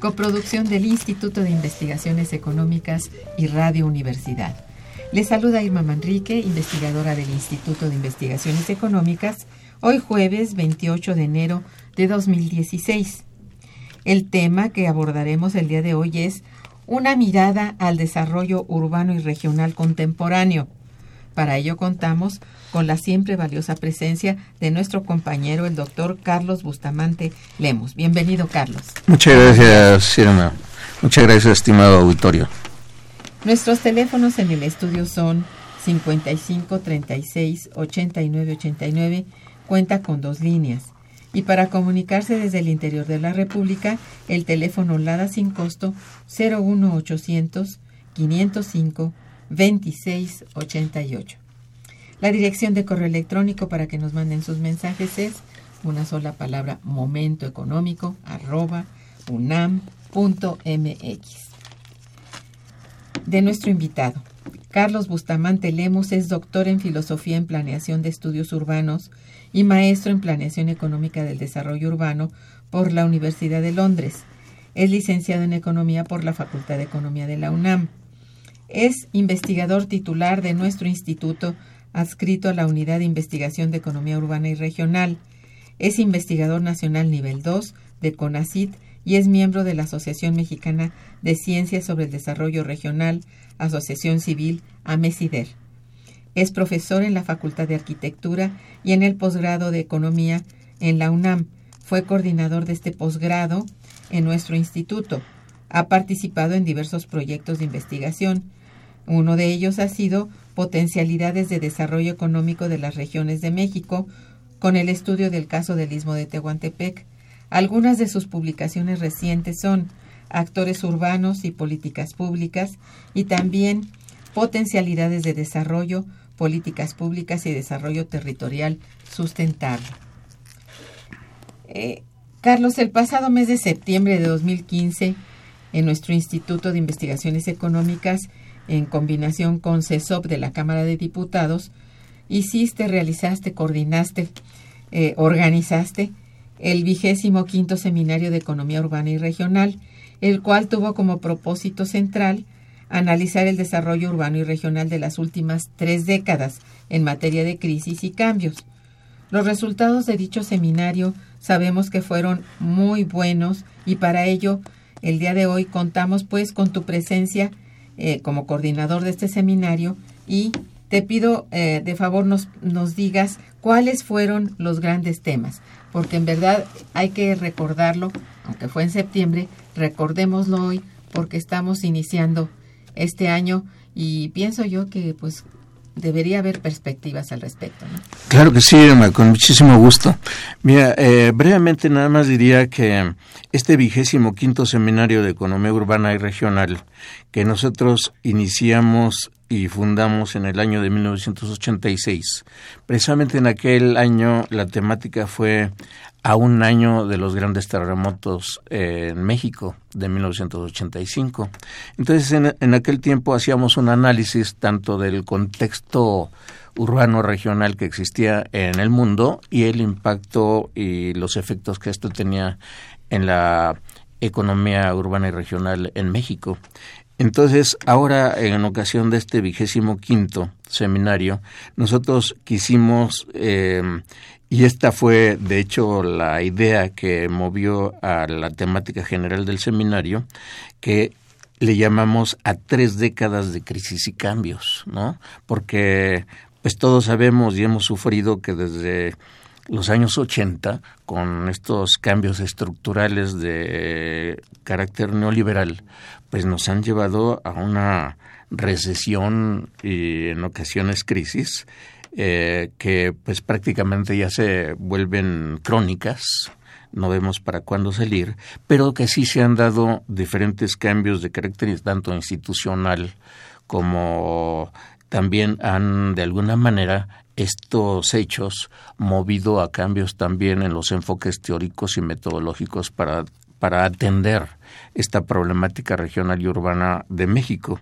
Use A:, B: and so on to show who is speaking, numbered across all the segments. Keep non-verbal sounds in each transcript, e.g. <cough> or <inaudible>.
A: Coproducción del Instituto de Investigaciones Económicas y Radio Universidad. Les saluda Irma Manrique, investigadora del Instituto de Investigaciones Económicas, hoy jueves 28 de enero de 2016. El tema que abordaremos el día de hoy es una mirada al desarrollo urbano y regional contemporáneo. Para ello contamos con la siempre valiosa presencia de nuestro compañero, el doctor Carlos Bustamante Lemos. Bienvenido, Carlos.
B: Muchas gracias, Irma. Muchas gracias, estimado auditorio.
A: Nuestros teléfonos en el estudio son 55 36 89 89, cuenta con dos líneas. Y para comunicarse desde el interior de la República, el teléfono LADA sin costo 01800 505 26 88. La dirección de correo electrónico para que nos manden sus mensajes es una sola palabra momentoeconómico arroba unam.mx. De nuestro invitado, Carlos Bustamante Lemos es doctor en Filosofía en Planeación de Estudios Urbanos y maestro en Planeación Económica del Desarrollo Urbano por la Universidad de Londres. Es licenciado en Economía por la Facultad de Economía de la UNAM. Es investigador titular de nuestro instituto adscrito a la Unidad de Investigación de Economía Urbana y Regional. Es investigador nacional nivel 2 de CONACIT y es miembro de la Asociación Mexicana de Ciencias sobre el Desarrollo Regional, Asociación Civil AMESIDER. Es profesor en la Facultad de Arquitectura y en el posgrado de Economía en la UNAM. Fue coordinador de este posgrado en nuestro instituto. Ha participado en diversos proyectos de investigación. Uno de ellos ha sido Potencialidades de Desarrollo Económico de las Regiones de México, con el estudio del caso del Istmo de Tehuantepec. Algunas de sus publicaciones recientes son Actores Urbanos y Políticas Públicas y también Potencialidades de Desarrollo, Políticas Públicas y Desarrollo Territorial Sustentable. Eh, Carlos, el pasado mes de septiembre de 2015, en nuestro Instituto de Investigaciones Económicas, en combinación con CESOP de la Cámara de Diputados, hiciste, realizaste, coordinaste, eh, organizaste el vigésimo quinto Seminario de Economía Urbana y Regional, el cual tuvo como propósito central analizar el desarrollo urbano y regional de las últimas tres décadas en materia de crisis y cambios. Los resultados de dicho seminario sabemos que fueron muy buenos y para ello el día de hoy contamos pues con tu presencia eh, como coordinador de este seminario y te pido eh, de favor nos, nos digas cuáles fueron los grandes temas, porque en verdad hay que recordarlo, aunque fue en septiembre, recordémoslo hoy porque estamos iniciando este año y pienso yo que pues debería haber perspectivas al respecto. ¿no?
B: Claro que sí, Irma, con muchísimo gusto. Mira, eh, brevemente nada más diría que este vigésimo quinto seminario de economía urbana y regional que nosotros iniciamos y fundamos en el año de 1986. Precisamente en aquel año la temática fue a un año de los grandes terremotos en México de 1985. Entonces, en, en, aquel tiempo hacíamos un análisis tanto del contexto urbano regional que existía en el mundo y el impacto y los efectos que esto tenía en la economía urbana y regional en México. Entonces, ahora, en ocasión de este vigésimo quinto seminario, nosotros quisimos eh, y esta fue, de hecho, la idea que movió a la temática general del seminario, que le llamamos a tres décadas de crisis y cambios, ¿no? Porque pues todos sabemos y hemos sufrido que desde los años 80, con estos cambios estructurales de carácter neoliberal, pues nos han llevado a una recesión y en ocasiones crisis eh, que pues prácticamente ya se vuelven crónicas, no vemos para cuándo salir, pero que sí se han dado diferentes cambios de carácter tanto institucional como también han de alguna manera estos hechos movido a cambios también en los enfoques teóricos y metodológicos para, para atender esta problemática regional y urbana de México.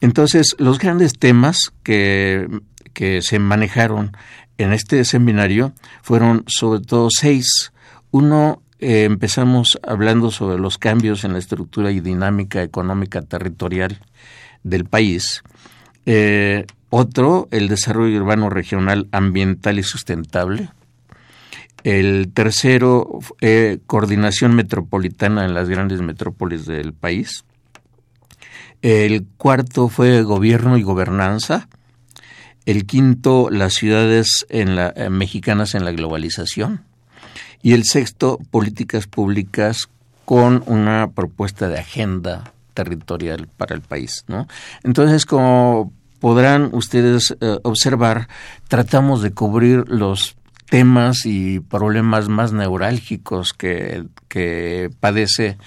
B: Entonces, los grandes temas que que se manejaron en este seminario fueron sobre todo seis. Uno, eh, empezamos hablando sobre los cambios en la estructura y dinámica económica territorial del país. Eh, otro, el desarrollo urbano regional ambiental y sustentable. El tercero, eh, coordinación metropolitana en las grandes metrópolis del país. El cuarto fue gobierno y gobernanza el quinto, las ciudades en la, eh, mexicanas en la globalización. Y el sexto, políticas públicas con una propuesta de agenda territorial para el país. Entonces, como podrán ustedes eh, observar, tratamos de cubrir los temas y problemas más neurálgicos que, que padece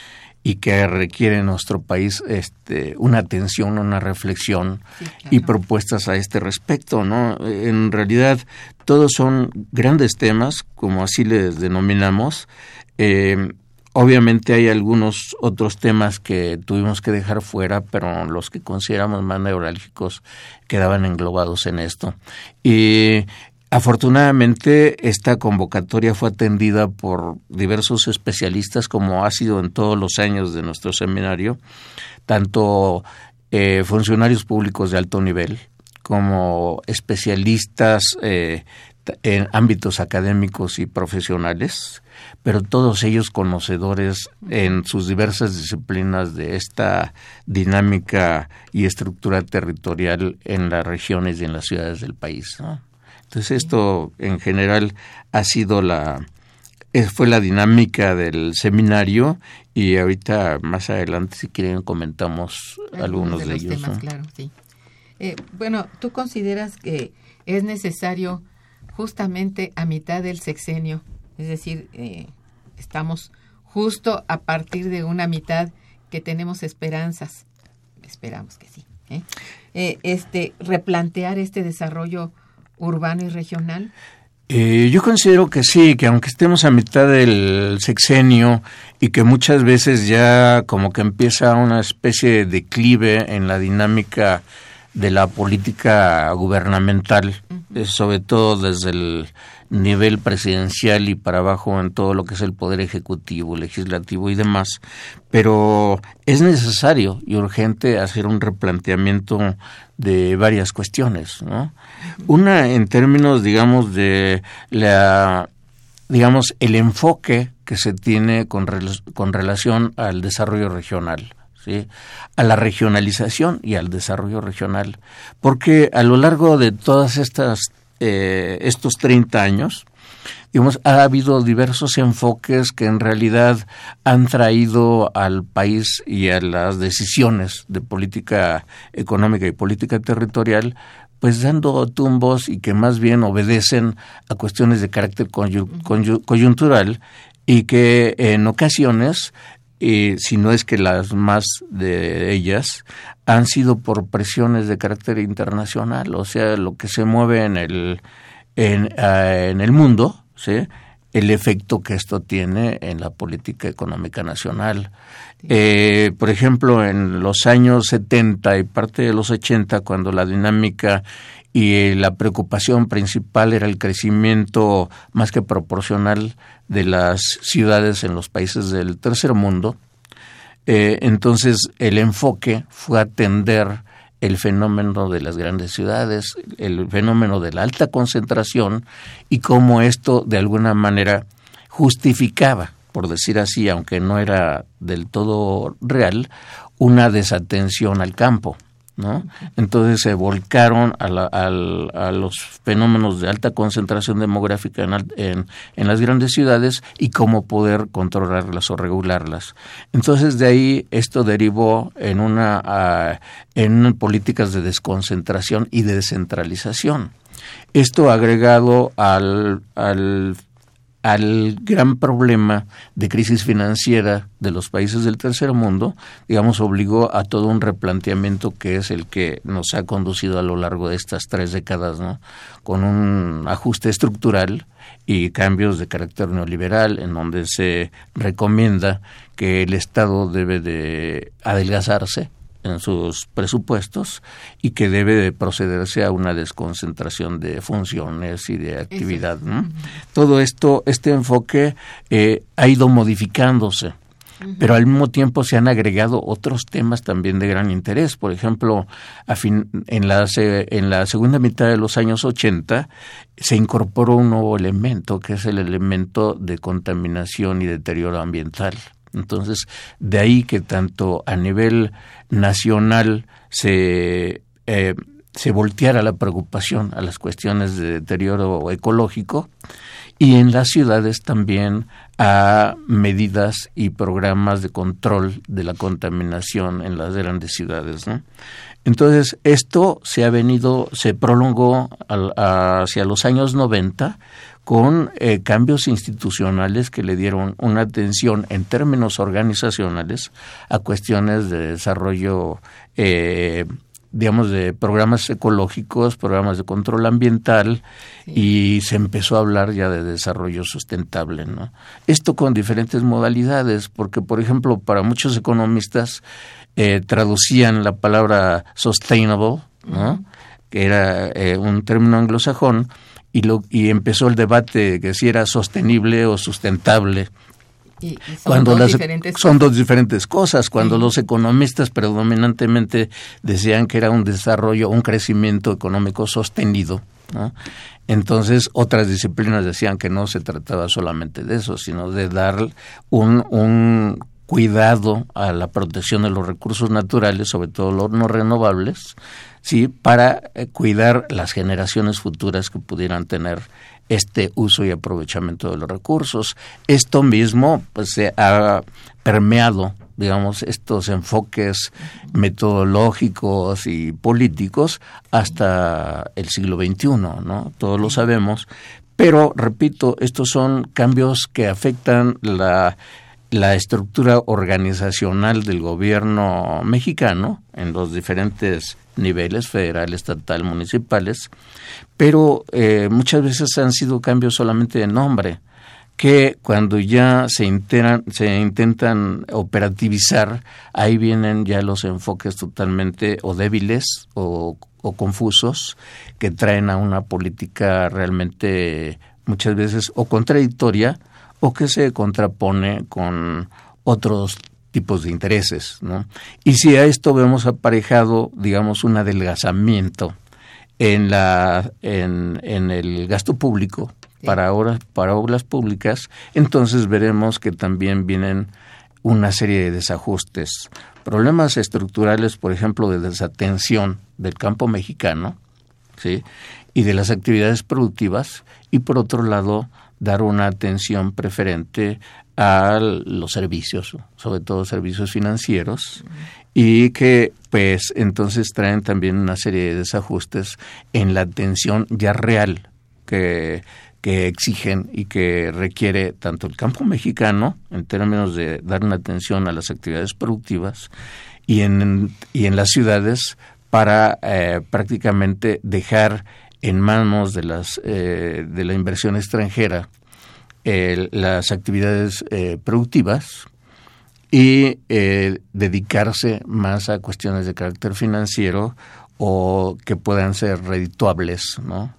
B: y que requiere en nuestro país este, una atención, una reflexión y propuestas a este respecto, ¿no? En realidad todos son grandes temas, como así les denominamos. Eh, obviamente hay algunos otros temas que tuvimos que dejar fuera, pero los que consideramos más neurálgicos quedaban englobados en esto. Y Afortunadamente, esta convocatoria fue atendida por diversos especialistas, como ha sido en todos los años de nuestro seminario, tanto eh, funcionarios públicos de alto nivel como especialistas eh, en ámbitos académicos y profesionales, pero todos ellos conocedores en sus diversas disciplinas de esta dinámica y estructura territorial en las regiones y en las ciudades del país. Entonces esto en general ha sido la fue la dinámica del seminario y ahorita más adelante si quieren comentamos algunos, de, ellos.
A: Temas, Claro, sí. Eh, bueno, ¿tú consideras que es necesario justamente a mitad del sexenio, es decir, eh, estamos justo a partir de una mitad que tenemos esperanzas, esperamos que sí, ¿eh? este replantear este desarrollo urbano y regional?
B: Eh, yo considero que sí, que aunque estemos a mitad del sexenio y que muchas veces ya como que empieza una especie de declive en la dinámica de la política gubernamental, eh, sobre todo desde el nivel presidencial y para abajo en todo lo que es el poder ejecutivo, legislativo y demás, pero es necesario y urgente hacer un replanteamiento de varias cuestiones, ¿no? Una en términos, digamos, de la digamos el enfoque que se tiene con, con relación al desarrollo regional. ¿Sí? a la regionalización y al desarrollo regional, porque a lo largo de todas estas eh, estos 30 años, digamos, ha habido diversos enfoques que en realidad han traído al país y a las decisiones de política económica y política territorial pues dando tumbos y que más bien obedecen a cuestiones de carácter coyuntural y que en ocasiones, eh, si no es que las más de ellas, han sido por presiones de carácter internacional, o sea, lo que se mueve en el, en, ah, en el mundo, ¿sí? el efecto que esto tiene en la política económica nacional. Eh, por ejemplo, en los años 70 y parte de los 80, cuando la dinámica y la preocupación principal era el crecimiento más que proporcional de las ciudades en los países del tercer mundo, eh, entonces el enfoque fue atender el fenómeno de las grandes ciudades, el fenómeno de la alta concentración y cómo esto de alguna manera justificaba, por decir así, aunque no era del todo real, una desatención al campo. Entonces se volcaron a, a, los fenómenos de alta concentración demográfica en, en, las grandes ciudades y cómo poder controlarlas o regularlas. Entonces de ahí esto derivó en una en políticas de desconcentración y de descentralización. Esto agregado al al gran problema de crisis financiera de los países del tercer mundo, digamos, obligó a todo un replanteamiento que es el que nos ha conducido a lo largo de estas tres décadas, ¿no? Con un ajuste estructural y cambios de carácter neoliberal, en donde se recomienda que el Estado debe de adelgazarse en sus presupuestos y que debe de procederse a una desconcentración de funciones y de actividad. Todo esto, este enfoque eh, ha ido modificándose pero al mismo tiempo se han agregado otros temas también de gran interés. Por ejemplo, a fin, en, la, en la segunda mitad de los años 80 se incorporó un nuevo elemento, que es el elemento de contaminación y deterioro ambiental. Entonces, de ahí que tanto a nivel nacional se, eh, se volteara la preocupación a las cuestiones de deterioro ecológico y en las ciudades también a medidas y programas de control de la contaminación en las grandes ciudades. Entonces, esto se ha venido, se prolongó hacia los años 90 con eh, cambios institucionales que le dieron una atención en términos organizacionales a cuestiones de desarrollo, eh, digamos, de programas ecológicos, programas de control ambiental y se empezó a hablar ya de desarrollo sustentable. ¿no? Esto con diferentes modalidades, porque, por ejemplo, para muchos economistas eh, traducían la palabra sustainable, ¿no? que era un término anglosajón, y, lo, y empezó el debate que si era sostenible o sustentable.
A: son cuando dos las, diferentes
B: son dos diferentes cosas. Cuando los economistas predominantemente decían que era un desarrollo, un crecimiento económico sostenido, entonces otras disciplinas decían que no se trataba solamente de eso, sino de dar un, un cuidado a la protección de los recursos naturales, sobre todo los no renovables, sí, para eh, cuidar las generaciones futuras que pudieran tener este uso y aprovechamiento de los recursos. Esto mismo pues se ha permeado digamos, estos enfoques metodológicos y políticos hasta el siglo XXI, ¿no? Todos lo sabemos, pero, repito, estos son cambios que afectan la la estructura organizacional del gobierno mexicano en los diferentes niveles, federal, estatal, municipales, pero eh, muchas veces han sido cambios solamente de nombre, que cuando ya se, intentan operativizar, ahí vienen ya los enfoques totalmente o débiles o, o confusos que traen a una política realmente muchas veces o contradictoria, o que se contrapone con otros tipos de intereses. ¿no? Y si a esto vemos aparejado, digamos, un adelgazamiento en, la, en, en el gasto público para, obras, para obras públicas, entonces veremos que también vienen una serie de desajustes, problemas estructurales, por ejemplo, de desatención del campo mexicano, ¿sí? y de las actividades productivas, y por otro lado, dar una atención preferente a los servicios, sobre todo servicios financieros, y que pues entonces traen también una serie de desajustes en la atención ya real que, que exigen y que requiere tanto el campo mexicano en términos de dar una atención a las actividades productivas y en, y en las ciudades para eh, prácticamente dejar en manos de las eh, de la inversión extranjera las actividades eh, productivas y eh, dedicarse más a cuestiones de carácter financiero o que puedan ser redituables, ¿no?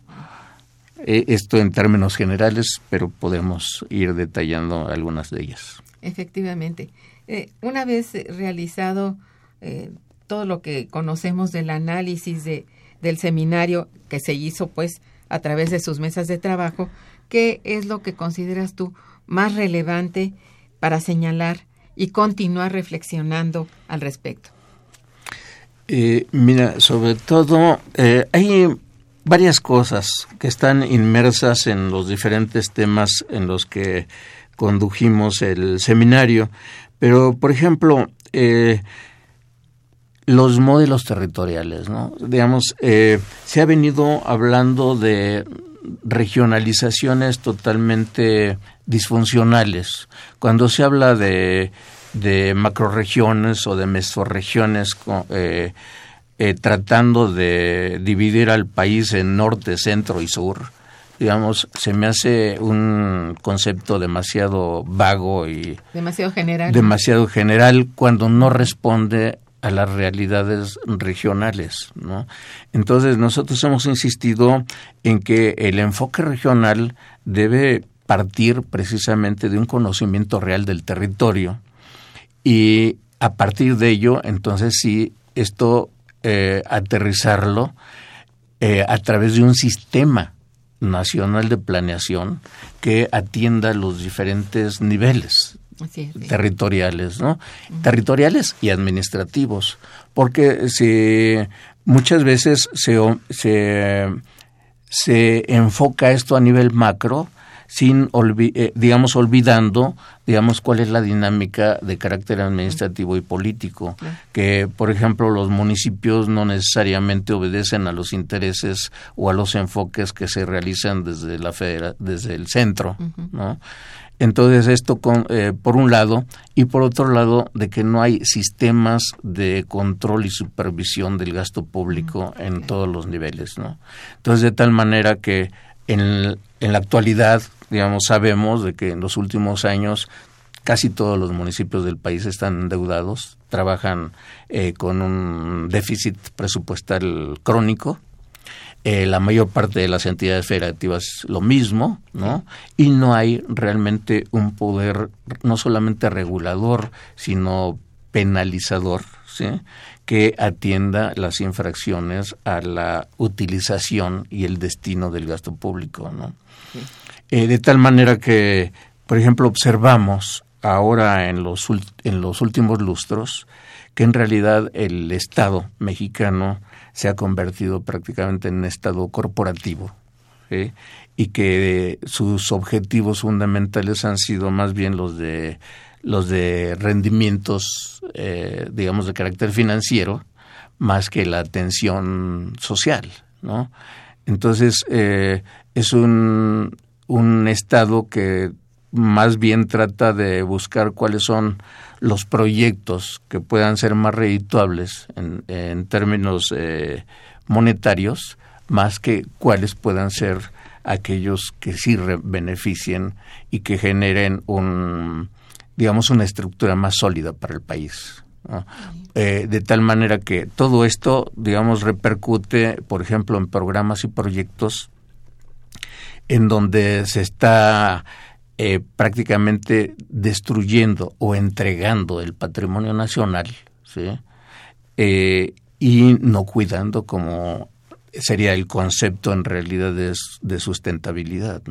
B: Eh, esto en términos generales, pero podemos ir detallando algunas de ellas.
A: Efectivamente. una vez realizado todo lo que conocemos del análisis de, del seminario que se hizo pues a través de sus mesas de trabajo, ¿qué es lo que consideras tú más relevante para señalar y continuar reflexionando al respecto?
B: Eh, mira, sobre todo eh, hay varias cosas que están inmersas en los diferentes temas en los que condujimos el seminario, pero por ejemplo, eh, los modelos territoriales. Digamos, se ha venido hablando de regionalizaciones totalmente disfuncionales. Cuando se habla de, de macroregiones o de mesorregiones eh, eh, tratando de dividir al país en norte, centro y sur, digamos, se me hace un concepto demasiado vago y
A: demasiado general.
B: Demasiado general cuando no responde a las realidades regionales, ¿no? Entonces nosotros hemos insistido en que el enfoque regional debe partir precisamente de un conocimiento real del territorio y a partir de ello, entonces sí, esto eh, aterrizarlo eh, a través de un sistema nacional de planeación que atienda los diferentes niveles territoriales, ¿no? Territoriales y administrativos, porque si muchas veces se, se, se enfoca esto a nivel macro, sin eh, digamos olvidando digamos cuál es la dinámica de carácter administrativo y político que por ejemplo los municipios no necesariamente obedecen a los intereses o a los enfoques que se realizan desde la desde el centro no entonces esto con, eh, por un lado y por otro lado de que no hay sistemas de control y supervisión del gasto público mm, en todos los niveles, ¿no? Entonces de tal manera que en, en la actualidad, digamos, sabemos de que en los últimos años casi todos los municipios del país están endeudados, trabajan eh, con un déficit presupuestal crónico, eh, la mayor parte de las entidades federativas lo mismo, ¿no? Y no hay realmente un poder no solamente regulador, sino penalizador, ¿sí? que atienda las infracciones a la utilización y el destino del gasto público, ¿no? Eh, de tal manera que, por ejemplo, observamos ahora en los, en los últimos lustros que en realidad el Estado mexicano se ha convertido prácticamente en un Estado corporativo y que sus objetivos fundamentales han sido más bien los de los de rendimientos, eh, digamos, de carácter financiero, más que la atención social, ¿no? Entonces, eh, es un, un Estado que más bien trata de buscar cuáles son los proyectos que puedan ser más redituables en, términos eh, monetarios, más que cuáles puedan ser aquellos que sí beneficien y que generen un, digamos, una estructura más sólida para el país. Eh, de tal manera que todo esto, digamos, repercute, por ejemplo, en programas y proyectos en donde se está eh, prácticamente destruyendo o entregando el patrimonio nacional, ¿sí? Eh, y no cuidando como sería el concepto en realidad de, sustentabilidad.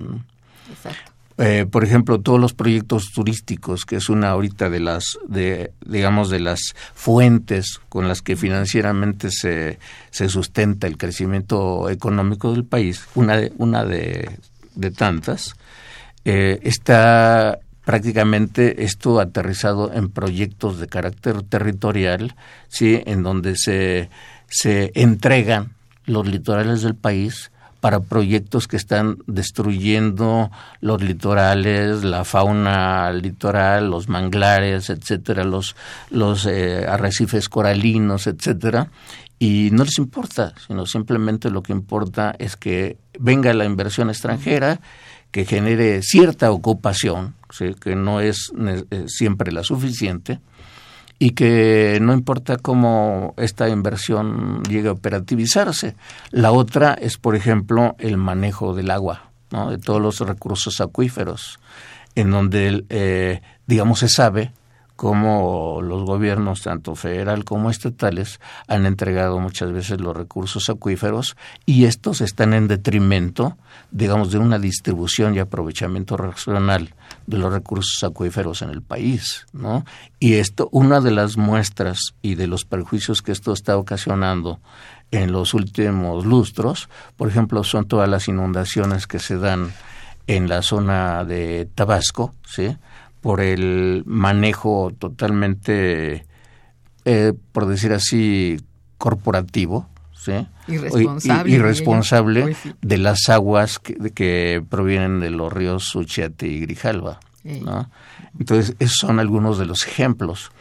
B: Eh, por ejemplo, todos los proyectos turísticos, que es una ahorita de las, de, digamos, de las fuentes con las que financieramente se, se sustenta el crecimiento económico del país, una de, una de, de tantas, eh, está prácticamente esto aterrizado en proyectos de carácter territorial, sí, en donde se, se entregan los litorales del país para proyectos que están destruyendo los litorales, la fauna litoral, los manglares, etcétera, los los eh, arrecifes coralinos, etcétera, y no les importa, sino simplemente lo que importa es que venga la inversión extranjera, que genere cierta ocupación, que no es eh, siempre la suficiente, y que no importa cómo esta inversión llegue a operativizarse. La otra es, por ejemplo, el manejo del agua, ¿no? de todos los recursos acuíferos, en donde, eh, digamos, se sabe cómo los gobiernos, tanto federal como estatales, han entregado muchas veces los recursos acuíferos y estos están en detrimento, digamos, de una distribución y aprovechamiento racional de los recursos acuíferos en el país, ¿no? Y esto, una de las muestras y de los perjuicios que esto está ocasionando en los últimos lustros, por ejemplo, son todas las inundaciones que se dan en la zona de Tabasco, ¿sí? Por el manejo totalmente, eh, por decir así, corporativo, ¿sí?
A: irresponsable,
B: irresponsable de las aguas que, que, provienen de los ríos Suchiate y Grijalva. ¿no? Entonces, esos son algunos de los ejemplos.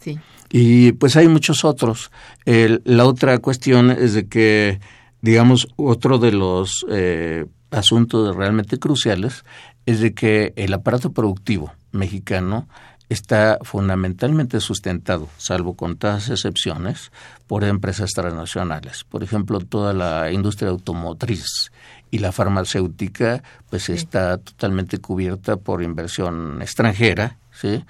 A: Sí.
B: Y pues hay muchos otros. la otra cuestión es de que, digamos, otro de los eh, asuntos realmente cruciales es de que el aparato productivo mexicano está fundamentalmente sustentado, salvo con todas excepciones, por empresas transnacionales. Por ejemplo, toda la industria automotriz y la farmacéutica, pues está totalmente cubierta por inversión extranjera, ¿sí?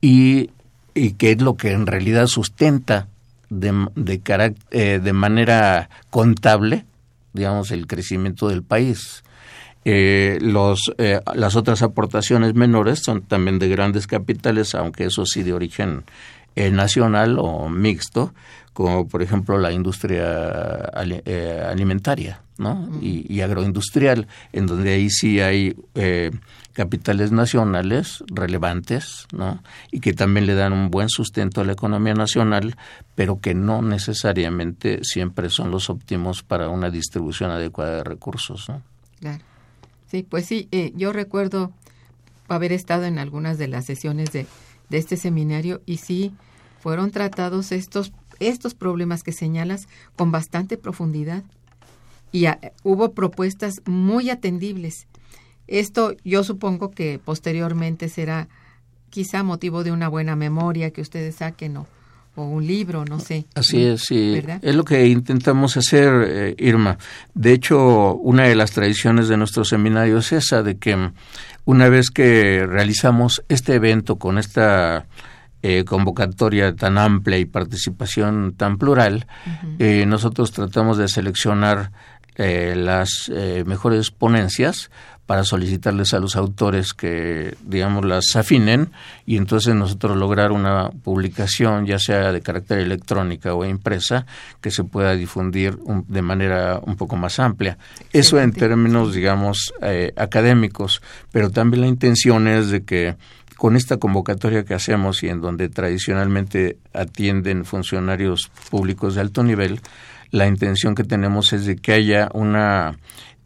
B: Y, y que es lo que en realidad sustenta de, de, eh, de manera contable, digamos, el crecimiento del país. Eh, los, eh, las otras aportaciones menores son también de grandes capitales, aunque eso sí de origen eh, nacional o mixto, como por ejemplo la industria eh, alimentaria ¿no? y, agroindustrial, en donde ahí sí hay capitales nacionales relevantes ¿no? y que también le dan un buen sustento a la economía nacional, pero que no necesariamente siempre son los óptimos para una distribución adecuada de recursos. ¿no?
A: Claro. Sí, pues sí, eh, yo recuerdo haber estado en algunas de las sesiones de, este seminario y sí fueron tratados estos, estos problemas que señalas con bastante profundidad y hubo propuestas muy atendibles. Esto yo supongo que posteriormente será quizá motivo de una buena memoria que ustedes saquen o, o un libro, no sé.
B: Así es, sí. Es lo que intentamos hacer, eh, Irma. De hecho, una de las tradiciones de nuestro seminario es esa, de que una vez que realizamos este evento con esta eh, convocatoria tan amplia y participación tan plural, eh, nosotros tratamos de seleccionar las mejores ponencias para solicitarles a los autores que, digamos, las afinen y entonces nosotros lograr una publicación, ya sea de carácter electrónica o impresa, que se pueda difundir de manera un poco más amplia. Eso en términos, digamos, eh, académicos, pero también la intención es de que con esta convocatoria que hacemos y en donde tradicionalmente atienden funcionarios públicos de alto nivel, la intención que tenemos es de que haya una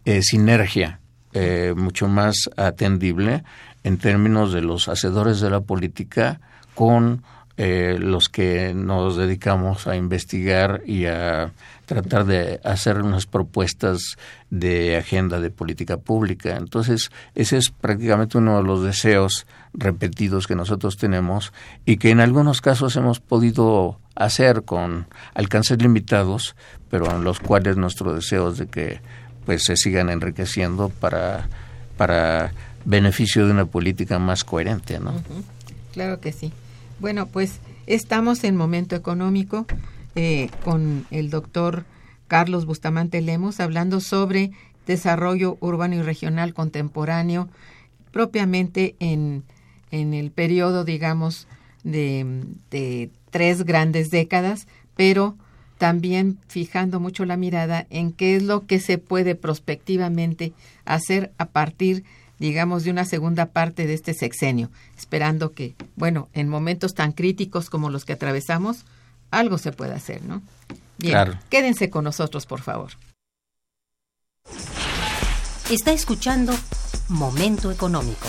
B: eh, sinergia eh, mucho más atendible en términos de los hacedores de la política con eh, los que nos dedicamos a investigar y a tratar de hacer unas propuestas de agenda de política pública. Entonces, ese es prácticamente uno de los deseos repetidos que nosotros tenemos y que en algunos casos hemos podido hacer con alcances limitados, pero en los cuales nuestro deseo es de que pues se sigan enriqueciendo para, para beneficio de una política más coherente, ¿no?
A: Claro que sí. Bueno, pues estamos en momento económico eh, con el doctor Carlos Bustamante Lemos hablando sobre desarrollo urbano y regional contemporáneo propiamente en, en el periodo, digamos, de, de tres grandes décadas, pero también fijando mucho la mirada en qué es lo que se puede prospectivamente hacer a partir digamos, de una segunda parte de este sexenio, esperando que, bueno, en momentos tan críticos como los que atravesamos, algo se pueda hacer, ¿no? Bien, quédense con nosotros, por favor.
C: Está escuchando Momento Económico.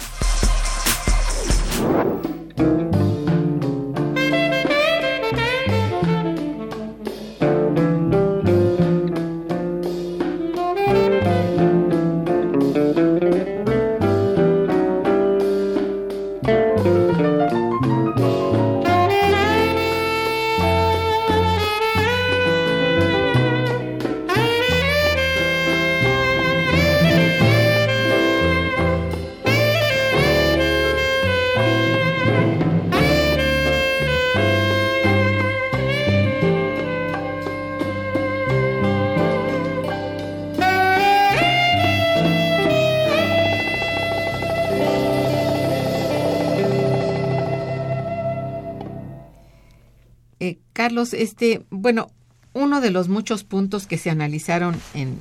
A: Carlos, este, bueno, uno de los muchos puntos que se analizaron en,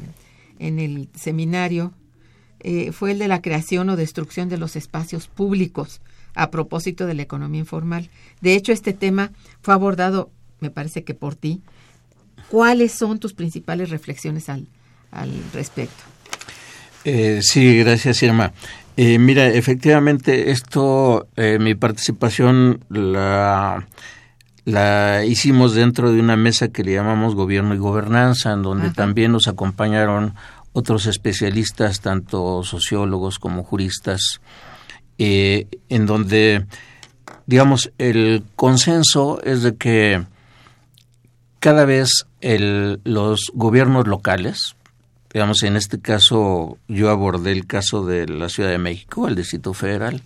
A: en el seminario eh, fue el de la creación o destrucción de los espacios públicos a propósito de la economía informal. De hecho, este tema fue abordado, me parece que por ti. ¿Cuáles son tus principales reflexiones al, al respecto?
B: Eh, sí, gracias, Irma. Eh, mira, efectivamente, esto, mi participación la la hicimos dentro de una mesa que le llamamos Gobierno y Gobernanza, en donde también nos acompañaron otros especialistas, tanto sociólogos como juristas, eh, en donde, digamos, el consenso es de que cada vez el, los gobiernos locales, digamos, en este caso yo abordé el caso de la Ciudad de México, el Distrito Federal,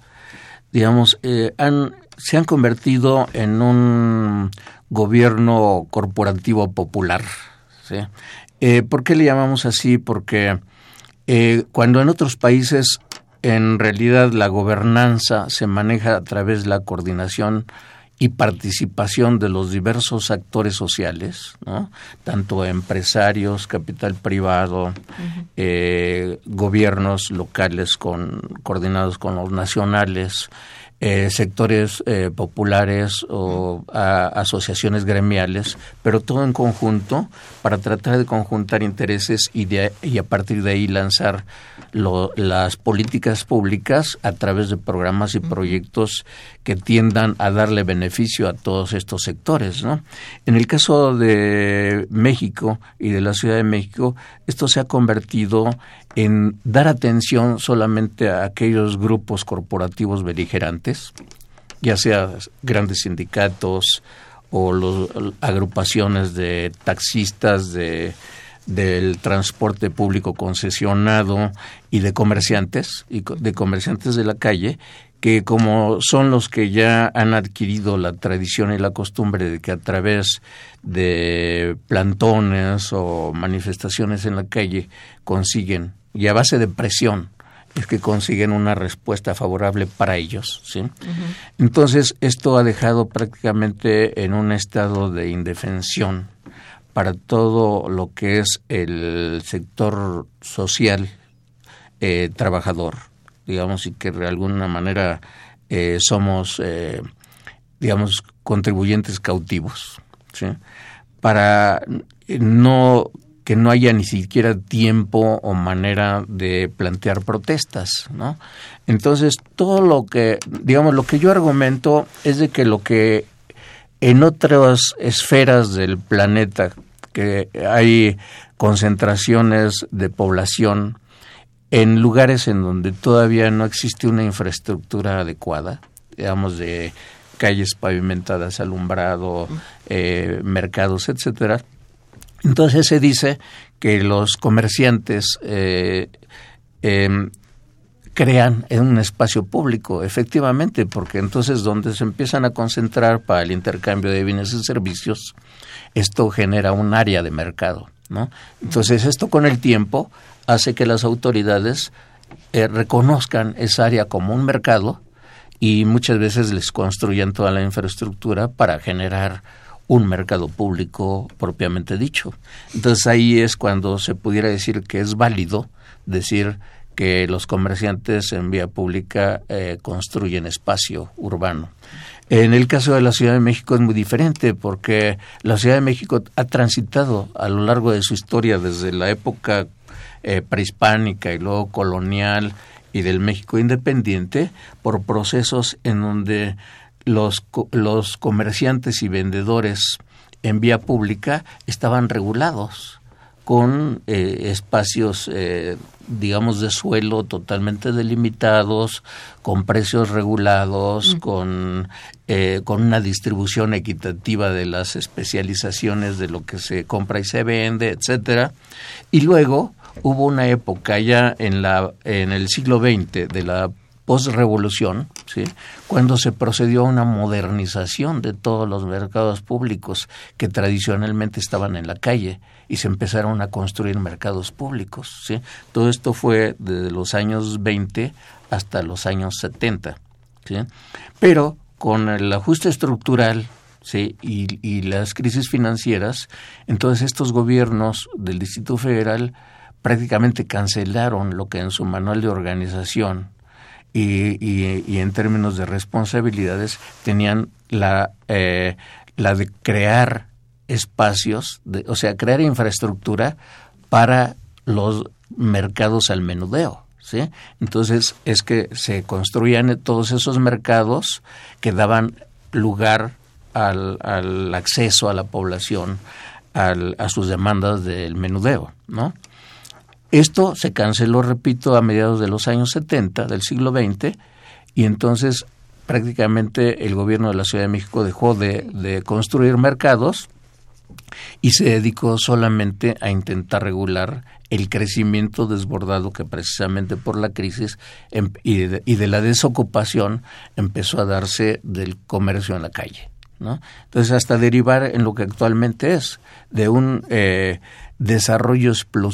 B: digamos, eh, han se han convertido en un gobierno corporativo popular. ¿sí? Eh, ¿Por qué le llamamos así? Porque eh, cuando en otros países en realidad la gobernanza se maneja a través de la coordinación y participación de los diversos actores sociales, ¿no? tanto empresarios, capital privado, eh, gobiernos locales con, coordinados con los nacionales, eh, sectores eh, populares o asociaciones gremiales, pero todo en conjunto para tratar de conjuntar intereses y, y a partir de ahí lanzar las políticas públicas a través de programas y proyectos que tiendan a darle beneficio a todos estos sectores. ¿no? En el caso de México y de la Ciudad de México, esto se ha convertido en dar atención solamente a aquellos grupos corporativos beligerantes, ya sea grandes sindicatos o las agrupaciones de taxistas, de del transporte público concesionado y de comerciantes y de comerciantes de la calle que como son los que ya han adquirido la tradición y la costumbre de que a través de plantones o manifestaciones en la calle consiguen, y a base de presión, es que consiguen una respuesta favorable para ellos. ¿sí? Entonces, esto ha dejado prácticamente en un estado de indefensión para todo lo que es el sector social eh, trabajador digamos, y que de alguna manera eh, somos, eh, digamos, contribuyentes cautivos, ¿sí? Para no que no haya ni siquiera tiempo o manera de plantear protestas, ¿no? Entonces, todo lo que, digamos, lo que yo argumento es de que lo que en otras esferas del planeta, que hay concentraciones de población en lugares en donde todavía no existe una infraestructura adecuada, digamos de calles pavimentadas, alumbrado, eh, mercados, etcétera. Entonces se dice que los comerciantes eh, em, crean en un espacio público, efectivamente, porque entonces donde se empiezan a concentrar para el intercambio de bienes y servicios, esto genera un área de mercado, ¿no? Entonces esto con el tiempo hace que las autoridades eh, reconozcan esa área como un mercado y muchas veces les construyan toda la infraestructura para generar un mercado público propiamente dicho. Entonces ahí es cuando se pudiera decir que es válido decir que los comerciantes en vía pública eh, construyen espacio urbano. En el caso de la Ciudad de México es muy diferente porque la Ciudad de México ha transitado a lo largo de su historia desde la época eh, prehispánica y luego colonial y del México independiente por procesos en donde los, los comerciantes y vendedores en vía pública estaban regulados con eh, espacios, eh, digamos, de suelo totalmente delimitados, con precios regulados, con, con una distribución equitativa de las especializaciones de lo que se compra y se vende, etcétera. Y luego, hubo una época ya en, la, en el siglo XX de la postrevolución, ¿sí? cuando se procedió a una modernización de todos los mercados públicos que tradicionalmente estaban en la calle y se empezaron a construir mercados públicos. ¿sí? Todo esto fue desde los años 20 hasta los años 70. ¿sí? Pero con el ajuste estructural ¿sí? y, y las crisis financieras, entonces estos gobiernos del Distrito Federal prácticamente cancelaron lo que en su manual de organización y, y, en términos de responsabilidades tenían la, eh, la de crear espacios, de, o sea, crear infraestructura para los mercados al menudeo. ¿sí? Entonces es que se construían todos esos mercados que daban lugar al, al acceso a la población al, a sus demandas del menudeo, ¿no? Esto se canceló, repito, a mediados de los años 70 del siglo XX y entonces prácticamente el gobierno de la Ciudad de México dejó de, construir mercados y se dedicó solamente a intentar regular el crecimiento desbordado que precisamente por la crisis em, y, de, la desocupación empezó a darse del comercio en la calle. ¿no? Entonces, hasta derivar en lo que actualmente es, de un eh, desarrollo,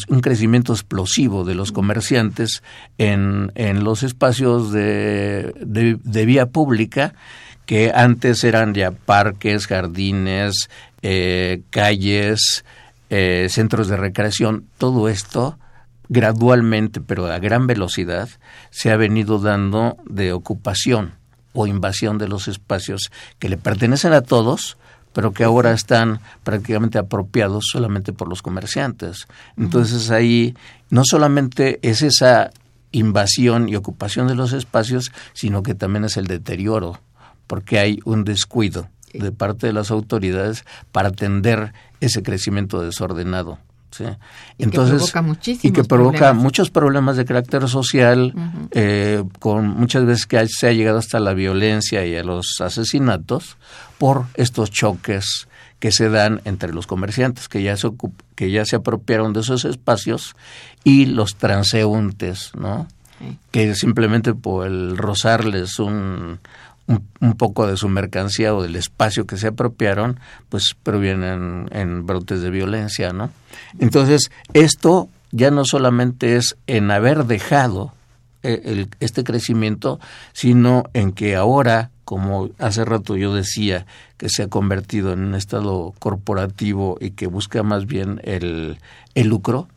B: un crecimiento explosivo de los comerciantes en, en los espacios de, de, vía pública que antes eran ya parques, jardines, eh, calles, eh, centros de recreación, todo esto gradualmente, pero a gran velocidad, se ha venido dando de ocupación o invasión de los espacios que le pertenecen a todos, pero que ahora están prácticamente apropiados solamente por los comerciantes. Entonces ahí no solamente es esa invasión y ocupación de los espacios, sino que también es el deterioro, porque hay un descuido de parte de las autoridades para atender ese crecimiento desordenado ¿sí?
A: Y que provoca muchísimos
B: y que provoca
A: problemas.
B: muchos problemas de carácter social, eh, con muchas veces que se ha llegado hasta la violencia y a los asesinatos por estos choques que se dan entre los comerciantes que ya se que ya se apropiaron de esos espacios y los transeúntes, ¿no?
A: Sí.
B: Que simplemente por el rozarles un, un, poco de su mercancía o del espacio que se apropiaron, pues provienen en brotes de violencia, ¿no? Entonces, esto ya no solamente es en haber dejado eh, este crecimiento, sino en que ahora, como hace rato yo decía, que se ha convertido en un estado corporativo y que busca más bien el, el lucro,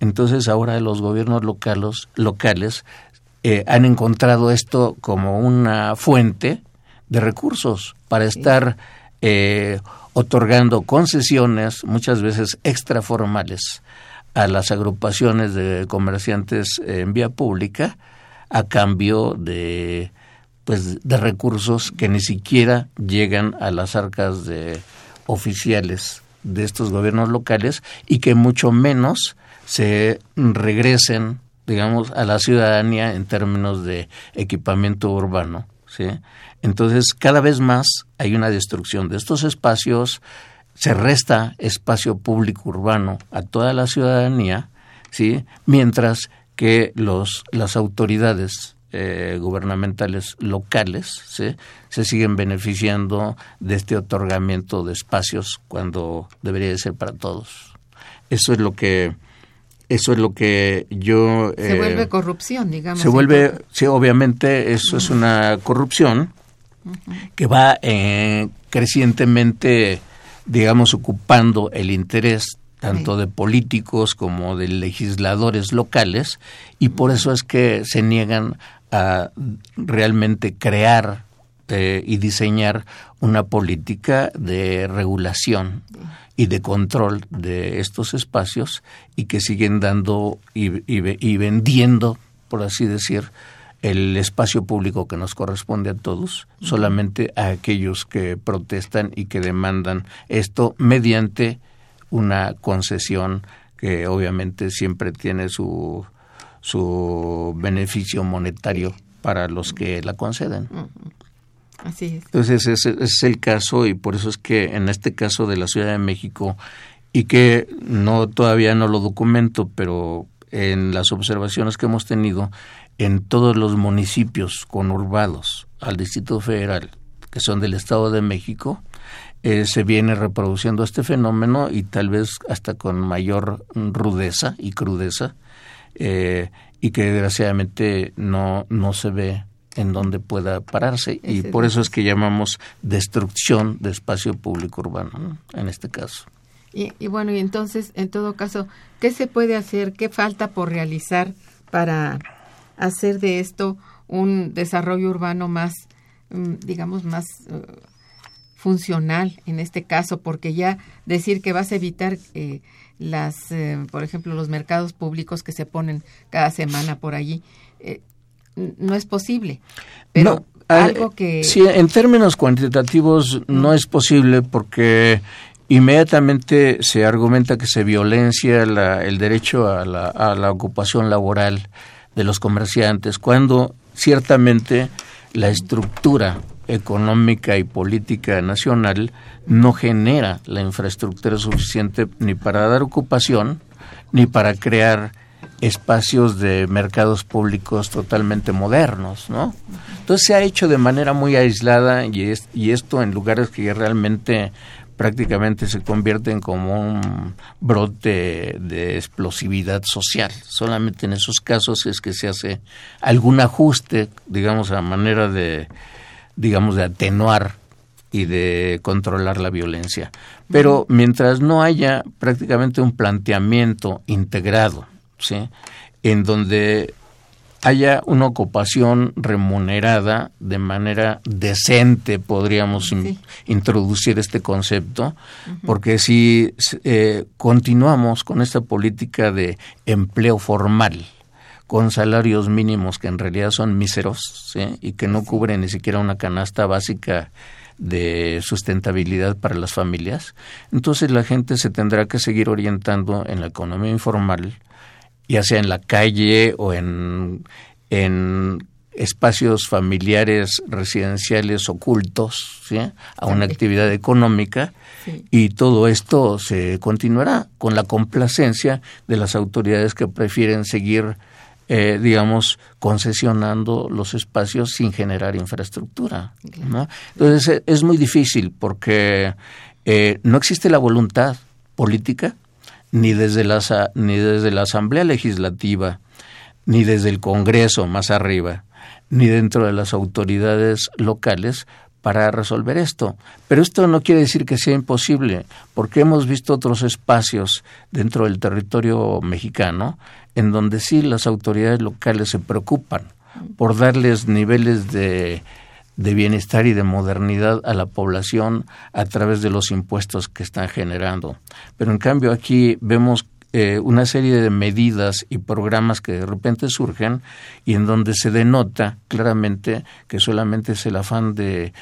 B: entonces ahora los gobiernos locales, locales eh, han encontrado esto como una fuente de recursos para estar eh, otorgando concesiones, muchas veces extraformales, a las agrupaciones de comerciantes en vía pública a cambio de pues de recursos que ni siquiera llegan a las arcas de oficiales de estos gobiernos locales y que mucho menos se regresen digamos a la ciudadanía en términos de equipamiento urbano ¿sí? entonces cada vez más hay una destrucción de estos espacios se resta espacio público urbano a toda la ciudadanía, ¿sí? mientras que los, las autoridades eh, gubernamentales locales ¿sí? se siguen beneficiando de este otorgamiento de espacios cuando debería de ser para todos. Eso es lo que eso es lo que yo
A: Se
B: eh,
A: vuelve corrupción, digamos.
B: se vuelve,
A: entonces.
B: sí, obviamente eso es una corrupción que va eh, crecientemente, digamos, ocupando el interés tanto de políticos como de legisladores locales y por eso es que se niegan a realmente crear eh, y diseñar una política de regulación y de control de estos espacios y que siguen dando y, y ve- y vendiendo, por así decir, el espacio público que nos corresponde a todos, solamente a aquellos que protestan y que demandan esto mediante una concesión que obviamente siempre tiene su, su beneficio monetario para los que la conceden. Entonces ese, ese es el caso y por eso es que en este caso de la Ciudad de México y que no todavía no lo documento, pero en las observaciones que hemos tenido en todos los municipios conurbados al Distrito Federal que son del Estado de México, eh, se viene reproduciendo este fenómeno y tal vez hasta con mayor rudeza y crudeza eh, y que desgraciadamente no, no se ve en dónde pueda pararse y por eso es
A: que-
B: llamamos destrucción de espacio público urbano ¿no? en este caso.
A: Y, y bueno, y entonces, en todo caso, ¿qué se puede hacer? ¿Qué falta por realizar para hacer de esto un desarrollo urbano más, mm, digamos, más eh, funcional en este caso? Porque ya decir que vas a evitar eh, las, eh, por ejemplo, los mercados públicos que se ponen cada semana por allí, eh, no es posible. Pero
B: No, ah,
A: algo que...
B: Sí, en términos cuantitativos no es posible porque inmediatamente se argumenta que se violencia la- el derecho a la, a la ocupación laboral de los comerciantes, cuando ciertamente la estructura económica y política nacional no genera la infraestructura suficiente ni para dar ocupación ni para crear espacios de mercados públicos totalmente modernos, ¿no? Entonces se ha hecho de manera muy aislada y, y esto en lugares que realmente prácticamente se convierten como un brote de explosividad social. Solamente en esos casos es que se hace algún ajuste, digamos, a manera de, digamos, de atenuar y de controlar la violencia. Pero mientras no haya prácticamente un planteamiento integrado, ¿sí? en donde haya una ocupación remunerada de manera decente, podríamos in- introducir este concepto, porque si eh, continuamos con esta política de empleo formal, con salarios mínimos que en realidad son míseros ¿sí? y que no cubren ni siquiera una canasta básica de sustentabilidad para las familias, entonces la gente se tendrá que seguir orientando en la economía informal, ya sea en la calle o en, en espacios familiares residenciales ocultos a una actividad económica. Y todo esto se continuará con la complacencia de las autoridades que prefieren seguir eh, digamos, concesionando los espacios sin generar infraestructura. Entonces eh, es muy difícil porque eh, no existe la voluntad política ni desde, la, ni desde la Asamblea Legislativa, ni desde el Congreso más arriba, ni dentro de las autoridades locales para resolver esto. Pero esto no quiere decir que sea imposible, porque hemos visto otros espacios dentro del territorio mexicano en donde sí las autoridades locales se preocupan por darles niveles de, de bienestar y de modernidad a la población a través de los impuestos que están generando. Pero en cambio aquí vemos eh, una serie de medidas y programas que de repente surgen y en donde se denota claramente que solamente es el afán de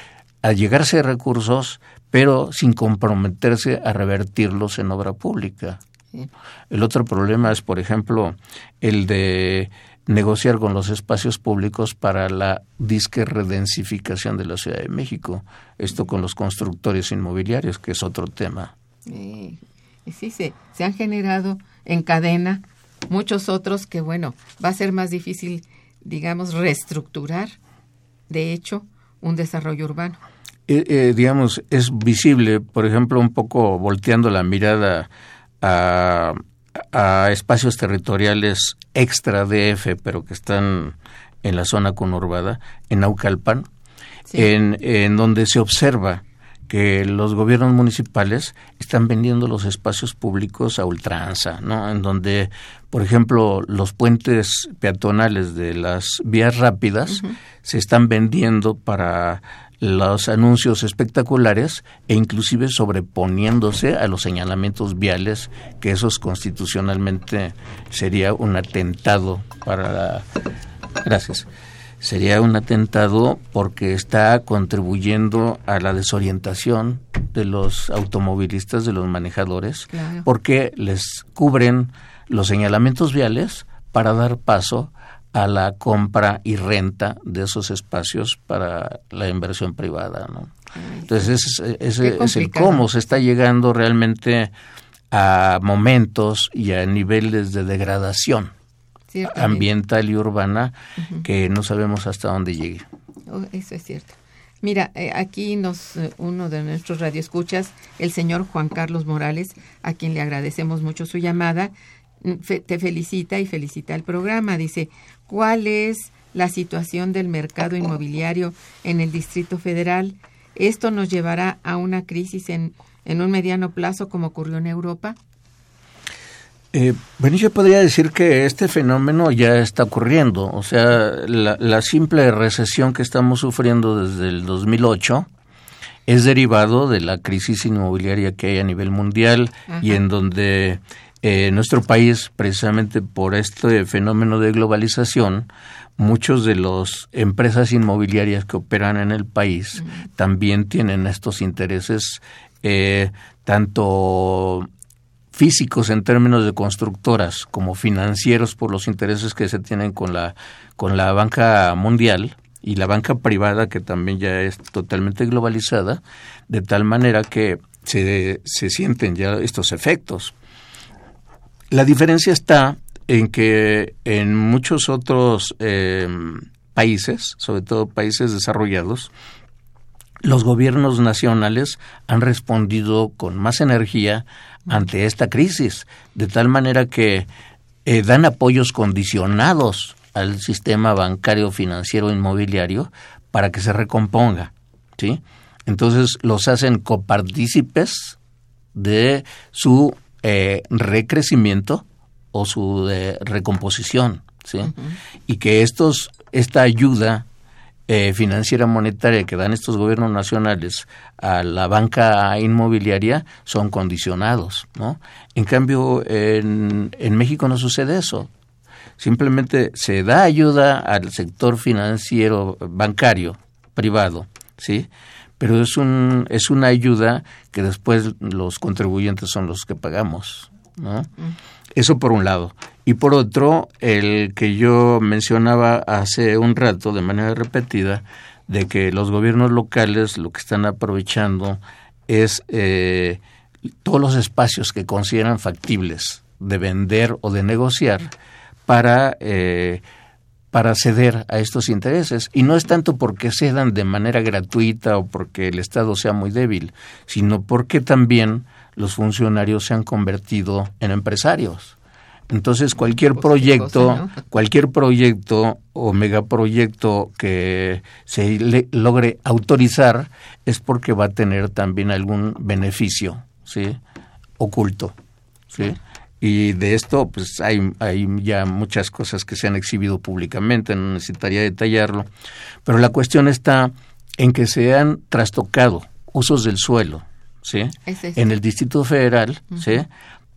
B: allegarse recursos, pero sin comprometerse a revertirlos en obra pública. El otro problema es, por ejemplo, el de negociar con los espacios públicos para la disque redensificación de la Ciudad de México. Esto con los constructores inmobiliarios, que es otro tema.
A: Sí, sí se, se han generado en cadena muchos otros que, bueno, va a ser más difícil, digamos, reestructurar, de hecho, un desarrollo urbano.
B: Eh, eh, digamos, es visible, por ejemplo, un poco volteando la mirada a, espacios territoriales extra DF, pero que están en la zona conurbada, en Naucalpan, en, en donde se observa que los gobiernos municipales están vendiendo los espacios públicos a ultranza, ¿no? En donde, por ejemplo, los puentes peatonales de las vías rápidas se están vendiendo para los anuncios espectaculares e inclusive sobreponiéndose a los señalamientos viales que esos constitucionalmente sería un atentado para la... gracias sería un atentado porque está contribuyendo a la desorientación de los automovilistas, de los manejadores, porque les cubren los señalamientos viales para dar paso a la compra y renta de esos espacios para la inversión privada. ¿no? Entonces, ese, es el cómo se está llegando realmente a momentos y a niveles de degradación ambiental y urbana que no sabemos hasta dónde llegue.
A: Oh, eso es cierto. Mira, eh, aquí nos eh, uno de nuestros radioescuchas, el señor Juan Carlos Morales, a quien le agradecemos mucho su llamada, te felicita y felicita el programa. Dice, ¿cuál es la situación del mercado inmobiliario en el Distrito Federal? ¿Esto nos llevará a una crisis en, en un mediano plazo como ocurrió en Europa?
B: Eh, bueno, yo podría decir que este fenómeno ya está ocurriendo. O sea, la, simple recesión que estamos sufriendo desde el 2008 es derivado de la crisis inmobiliaria que hay a nivel mundial y en donde eh, nuestro país, precisamente por este fenómeno de globalización, muchos de las empresas inmobiliarias que operan en el país también tienen estos intereses eh, tanto físicos en términos de constructoras como financieros por los intereses que se tienen con la con la banca mundial y la banca privada que también ya es totalmente globalizada de tal manera que se, se sienten ya estos efectos la diferencia está en que en muchos otros eh, países, sobre todo países desarrollados, los gobiernos nacionales han respondido con más energía ante esta crisis, de tal manera que eh, dan apoyos condicionados al sistema bancario, financiero, inmobiliario para que se recomponga, ¿sí? Entonces los hacen copartícipes de su eh, recrecimiento o su eh, recomposición, ¿sí? Y que estos, esta ayuda eh, financiera monetaria que dan estos gobiernos nacionales a la banca inmobiliaria son condicionados, ¿no? En cambio, en, en México no sucede eso. Simplemente se da ayuda al sector financiero bancario privado, ¿sí? Pero es, un, es una ayuda que después los contribuyentes son los que pagamos. ¿no? Eso por un lado. Y por otro, el que yo mencionaba hace un rato de manera repetida, de que los gobiernos locales lo que están aprovechando es eh, todos los espacios que consideran factibles de vender o de negociar para, eh, para ceder a estos intereses. Y no es tanto porque cedan de manera gratuita o porque el Estado sea muy débil, sino porque también los funcionarios se han convertido en empresarios. Entonces cualquier proyecto, <laughs> cualquier proyecto o megaproyecto que se logre autorizar es porque va a tener también algún beneficio, ¿sí? oculto, ¿sí? Y de esto, pues hay, hay ya muchas cosas que se han exhibido públicamente, no necesitaría detallarlo, pero la cuestión está en que se han trastocado usos del suelo, ¿sí? En el Distrito Federal, ¿sí?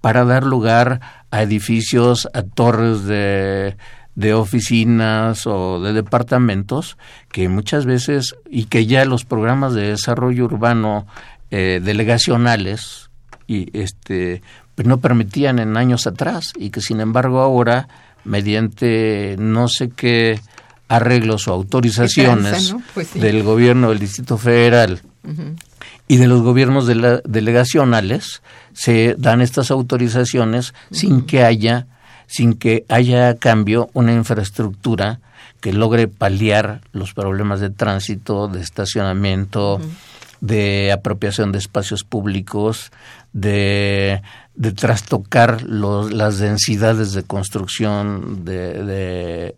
B: Para dar lugar a edificios, a torres de, de oficinas o de departamentos que muchas veces y que ya los programas de desarrollo urbano eh, delegacionales y este pues no permitían en años atrás y que sin embargo ahora mediante no sé qué arreglos o autorizaciones pues del gobierno del Distrito Federal y de los gobiernos delegacionales se dan estas autorizaciones sin que haya sin que haya a cambio una infraestructura que logre paliar los problemas de tránsito, de estacionamiento, de apropiación de espacios públicos, de, de trastocar los, las densidades de construcción de, de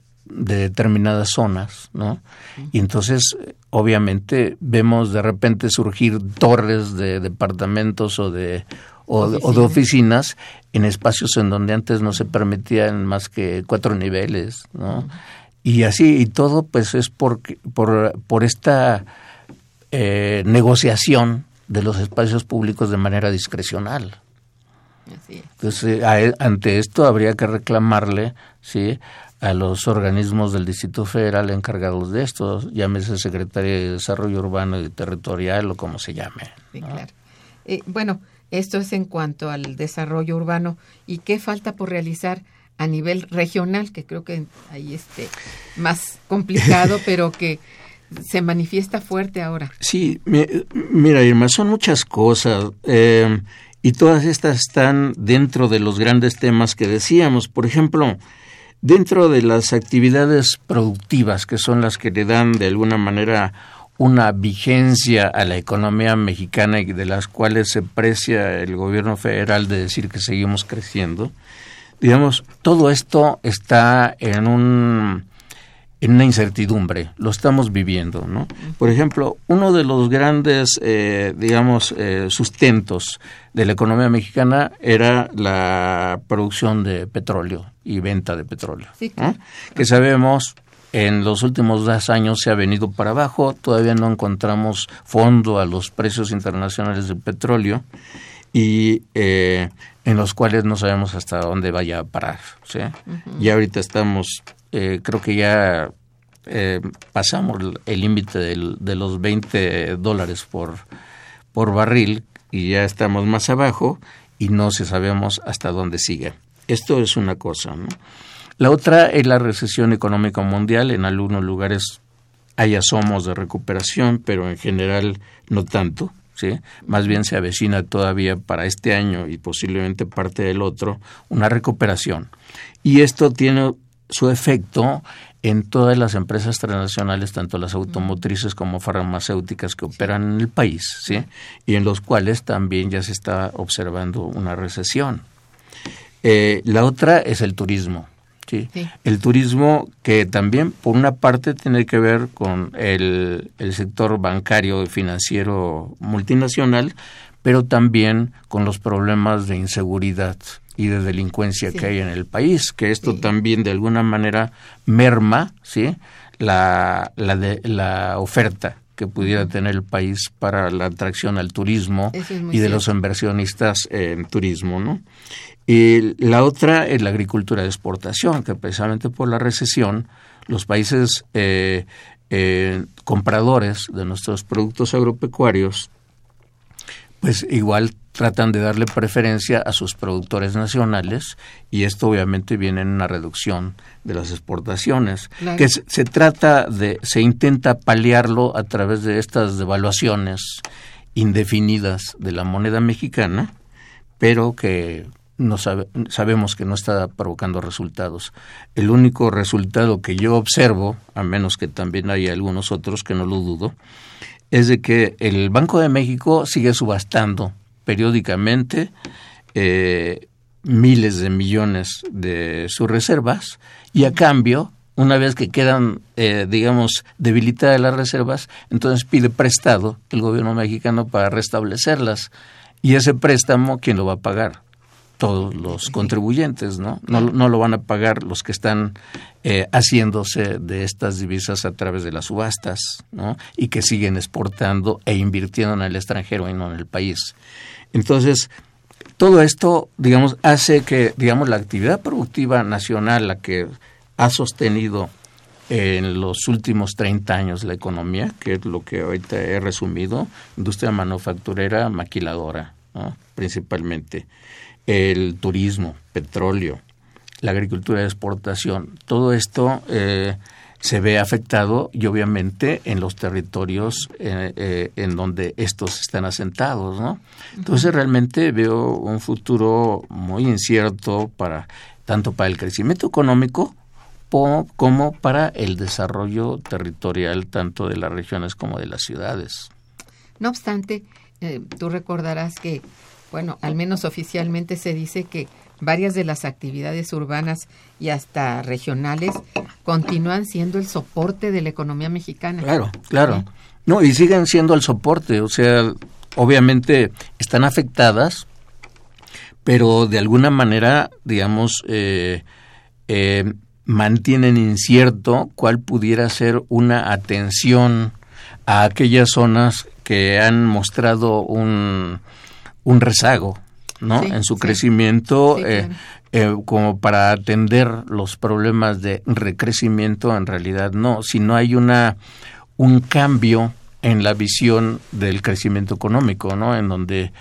B: determinadas zonas, ¿no? Y entonces, obviamente, vemos de repente surgir torres de departamentos o de o, de oficinas en espacios en donde antes no se permitían más que cuatro niveles, ¿no? Y así, y todo pues es por, por, por esta eh, negociación de los espacios públicos de manera discrecional. Entonces, e, ante esto habría que reclamarle, ¿sí? a los organismos del Distrito Federal encargados de esto, llámese Secretaría de Desarrollo Urbano y Territorial o como se llame.
A: claro. Eh, bueno, esto es en cuanto al desarrollo urbano. ¿Y qué falta por realizar a nivel regional? Que creo que ahí esté más <laughs> complicado, pero que se manifiesta fuerte ahora.
B: Sí, mira, Irma, son muchas cosas. Eh, y todas estas están dentro de los grandes temas que decíamos. Por ejemplo, Dentro de las actividades productivas, que son las que le dan de alguna manera una vigencia a la economía mexicana y de las cuales se precia el gobierno federal de decir que seguimos creciendo, digamos, todo esto está en un en una incertidumbre, lo estamos viviendo, ¿no? Por ejemplo, uno de los grandes, eh, digamos, eh, sustentos de la economía mexicana era la producción de petróleo y venta de petróleo, que sabemos en los últimos dos años se ha venido para abajo, todavía no encontramos fondo a los precios internacionales del petróleo y eh, en los cuales no sabemos hasta dónde vaya a parar. ¿sí? Y ahorita estamos eh, creo que ya eh, pasamos el límite de los 20 dólares por, por barril y ya estamos más abajo y no se sabemos hasta dónde sigue. Esto es una cosa. La otra es la recesión económica mundial. En algunos lugares hay asomos de recuperación, pero en general no tanto. ¿sí? Más bien se avecina todavía para este año y posiblemente parte del otro una recuperación. Y esto tiene su efecto en todas las empresas transnacionales, tanto las automotrices como farmacéuticas que operan en el país, ¿sí? Y en los cuales también ya se está observando una recesión. Eh, la otra es el turismo. ¿sí? El turismo que también, por una parte, tiene que ver con el, el sector bancario y financiero multinacional, pero también con los problemas de inseguridad y de delincuencia que hay en el país, que esto también de alguna manera merma ¿sí? la, la, de, la oferta que pudiera tener el país para la atracción al turismo y de los inversionistas en turismo. ¿no? Y la otra es la agricultura de exportación, que precisamente por la recesión los países eh, eh, compradores de nuestros productos agropecuarios, pues igual tratan de darle preferencia a sus productores nacionales y esto obviamente viene en una reducción de las exportaciones que se, se, trata de se intenta paliarlo a través de estas devaluaciones indefinidas de la moneda mexicana pero que no sabemos que no está provocando resultados. El único resultado que yo observo, a menos que también haya algunos otros que no lo dudo, es de que el Banco de México sigue subastando periódicamente eh, miles de millones de sus reservas y a cambio, una vez que quedan, eh, digamos, debilitadas las reservas, entonces pide prestado el gobierno mexicano para restablecerlas. Y ese préstamo, ¿quién lo va a pagar? Todos los contribuyentes, ¿no? No, no lo van a pagar los que están eh, haciéndose de estas divisas a través de las subastas, ¿no? Y que siguen exportando e invirtiendo en el extranjero y no en el país. Entonces, todo esto, digamos, hace que, digamos, la actividad productiva nacional, la que ha sostenido en los últimos 30 años la economía, que es lo que ahorita he resumido, industria manufacturera, maquiladora, ¿no? principalmente el turismo, petróleo, la agricultura de exportación, todo esto eh, se ve afectado y obviamente en los territorios eh, eh, en donde estos están asentados, ¿no? Entonces realmente veo un futuro muy incierto para tanto para el crecimiento económico como para el desarrollo territorial tanto de las regiones como de las ciudades.
A: No obstante, tú recordarás que bueno, al menos oficialmente se dice que varias de las actividades urbanas y hasta regionales continúan siendo el soporte de la economía mexicana.
B: Claro, claro. No, y siguen siendo el soporte, o sea, obviamente están afectadas, pero de alguna manera, digamos, eh, eh, mantienen incierto cuál pudiera ser una atención a aquellas zonas que han mostrado un, un rezago ¿no? en su crecimiento eh, eh, como para atender los problemas de recrecimiento en realidad no. Si no hay una un cambio en la visión del crecimiento económico no en donde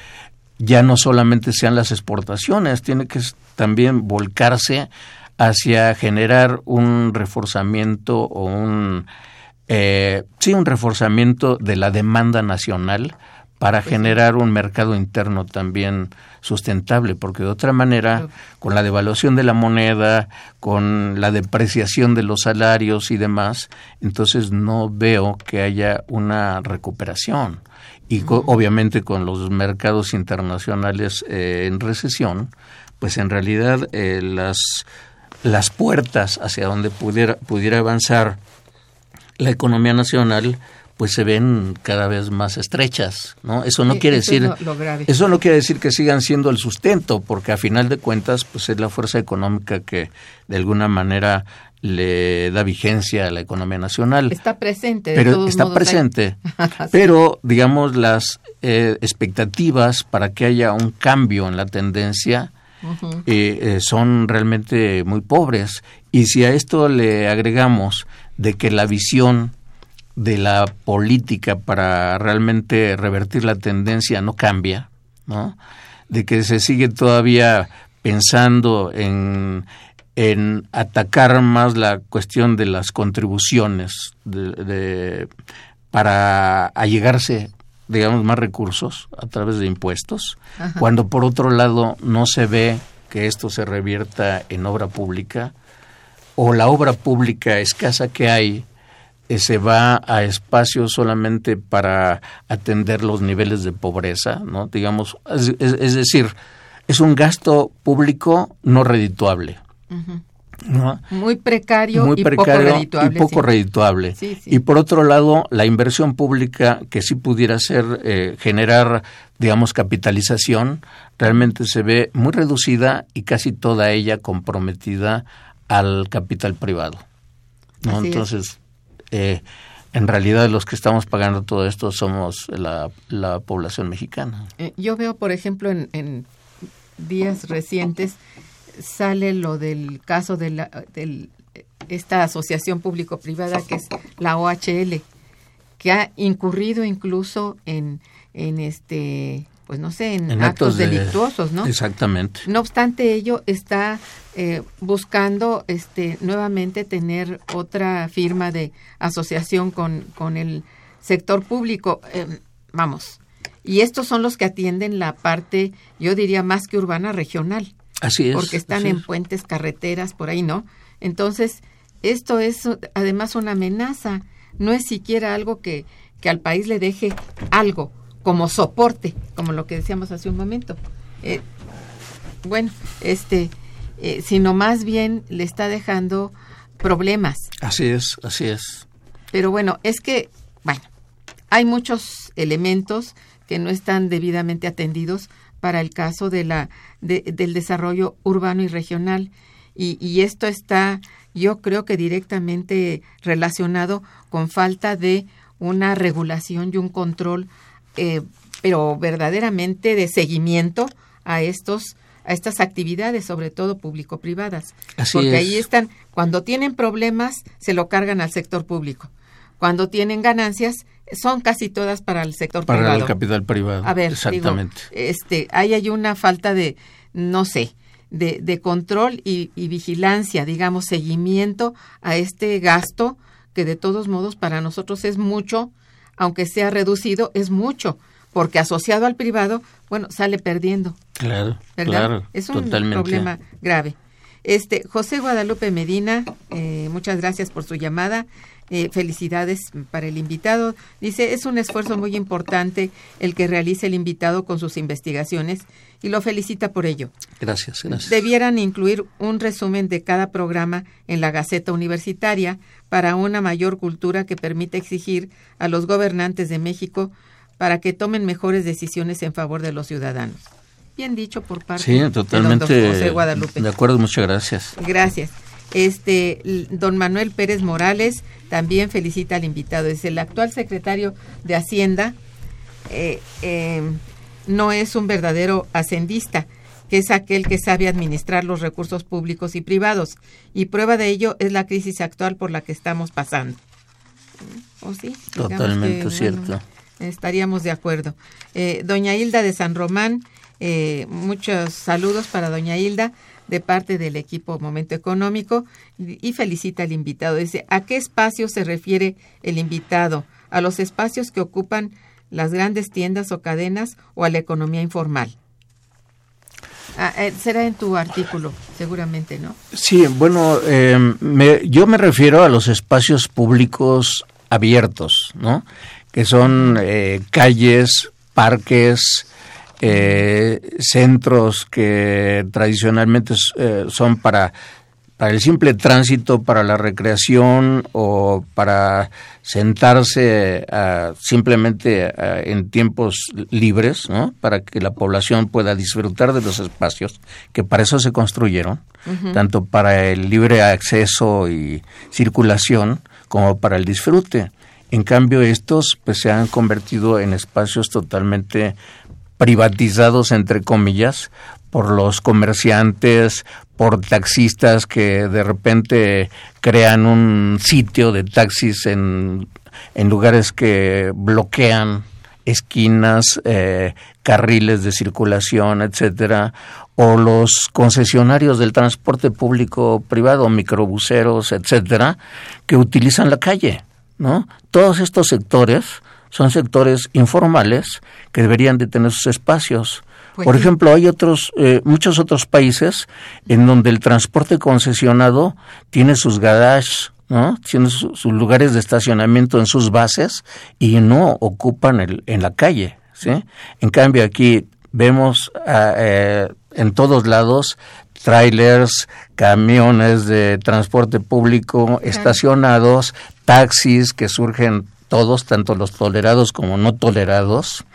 B: ya no solamente sean las exportaciones tiene que también volcarse hacia generar un reforzamiento o un eh, sí un reforzamiento de la demanda nacional para pues generar un mercado interno también sustentable, porque de otra manera, con la devaluación de la moneda, con la depreciación de los salarios y demás, entonces no veo que haya una recuperación. Y obviamente con los mercados internacionales eh, en recesión, pues en realidad eh, las, las puertas hacia donde pudiera, pudiera avanzar la economía nacional pues se ven cada vez más estrechas, ¿no? Eso no quiere decir eso no quiere decir que sigan siendo el sustento, porque a final de cuentas pues es la fuerza económica que de alguna manera le da vigencia a la economía nacional.
A: Está presente,
B: pero está presente. <laughs> pero digamos las eh, expectativas para que haya un cambio en la tendencia eh, eh, son realmente muy pobres. Y si a esto le agregamos de que la visión de la política para realmente revertir la tendencia no cambia, ¿no? De que se sigue todavía pensando en, en atacar más la cuestión de las contribuciones de, para allegarse digamos más recursos a través de impuestos cuando por otro lado no se ve que esto se revierta en obra pública o la obra pública escasa que hay se va a espacios solamente para atender los niveles de pobreza, ¿no? Digamos, es, decir, es un gasto público no redituable.
A: Muy precario, y poco redituable.
B: Y, poco redituable. y por otro lado, la inversión pública que sí pudiera ser eh, generar, digamos, capitalización, realmente se ve muy reducida y casi toda ella comprometida al capital privado. ¿no? Entonces, eh, en realidad los que estamos pagando todo esto somos la, población mexicana.
A: Eh, yo veo, por ejemplo, en, días recientes sale lo del caso del esta asociación público-privada que es la OHL, que ha incurrido incluso en, en este, pues no sé, en, actos, delictuosos, ¿no?
B: Exactamente.
A: No obstante ello, está eh, buscando este, nuevamente tener otra firma de asociación con, con el sector público. Em, vamos, y estos son los que atienden la parte, yo diría más que urbana, regional.
B: Así es.
A: Porque están en puentes, carreteras, por ahí, ¿no? Entonces, esto es además una amenaza, no es siquiera algo que, que al país le deje algo como soporte, como lo que decíamos hace un momento. Eh, bueno, este, eh, sino más bien le está dejando problemas.
B: Así es, así es.
A: Pero bueno, es que, bueno, hay muchos elementos que no están debidamente atendidos para el caso de la, del desarrollo urbano y regional. Y, y, esto está, yo creo que directamente relacionado con falta de una regulación y un control, eh, pero verdaderamente de seguimiento a estos a estas actividades, sobre todo público-privadas. Porque ahí están, cuando tienen problemas, se lo cargan al sector público. Cuando tienen ganancias, son casi todas para el sector privado.
B: Para el capital privado.
A: A ver, exactamente. este, ahí hay una falta de, no sé, de, de control y, y, vigilancia, digamos, seguimiento a este gasto que de todos modos para nosotros es mucho, aunque sea reducido, es mucho, porque asociado al privado, bueno, sale perdiendo.
B: Claro, claro.
A: Es un problema grave. Este, José Guadalupe Medina, eh, muchas gracias por su llamada. Eh, felicidades para el invitado. Dice, es un esfuerzo muy importante el que realice el invitado con sus investigaciones y lo felicita por ello.
B: Gracias, gracias.
A: Debieran incluir un resumen de cada programa en la Gaceta Universitaria para una mayor cultura que permita exigir a los gobernantes de México para que tomen mejores decisiones en favor de los ciudadanos. Bien dicho por parte
B: sí, totalmente de José Guadalupe. De acuerdo, muchas gracias.
A: Gracias. Este, don Manuel Pérez Morales también felicita al invitado. Es el actual secretario de Hacienda, eh, eh, no es un verdadero hacendista, que es aquel que sabe administrar los recursos públicos y privados. Y prueba de ello es la crisis actual por la que estamos pasando. ¿O sí?
B: Totalmente cierto.
A: Estaríamos de acuerdo. Eh, doña Hilda de San Román, muchos saludos para doña Hilda de parte del equipo Momento Económico y felicita al invitado. Dice, ¿a qué espacio se refiere el invitado? ¿A los espacios que ocupan las grandes tiendas o cadenas o a la economía informal? Ah, eh, será en tu artículo, seguramente, ¿no?
B: Sí, bueno, em, yo me refiero a los espacios públicos abiertos, ¿no? Que son eh, calles, parques, eh, centros que tradicionalmente eh, son para, para el simple tránsito, para la recreación o para sentarse simplemente en tiempos libres, ¿no? para que la población pueda disfrutar de los espacios que para eso se construyeron, tanto para el libre acceso y circulación como para el disfrute. En cambio, estos pues, se han convertido en espacios totalmente privatizados, entre comillas, por los comerciantes, por taxistas que de repente crean un sitio de taxis en, en lugares que bloquean esquinas, eh, carriles de circulación, etcétera, o los concesionarios del transporte público privado, microbuseros, etcétera, que utilizan la calle, ¿no? Todos estos sectores son sectores informales que deberían de tener sus espacios. Pues Por ejemplo, hay otros, eh, muchos otros países en donde el transporte concesionado tiene sus garages, ¿no? Tiene sus lugares de estacionamiento en sus bases y no ocupan el, en la calle, ¿sí? En cambio aquí vemos eh, en todos lados trailers, camiones de transporte público estacionados, taxis que surgen todos, tanto los tolerados como no tolerados,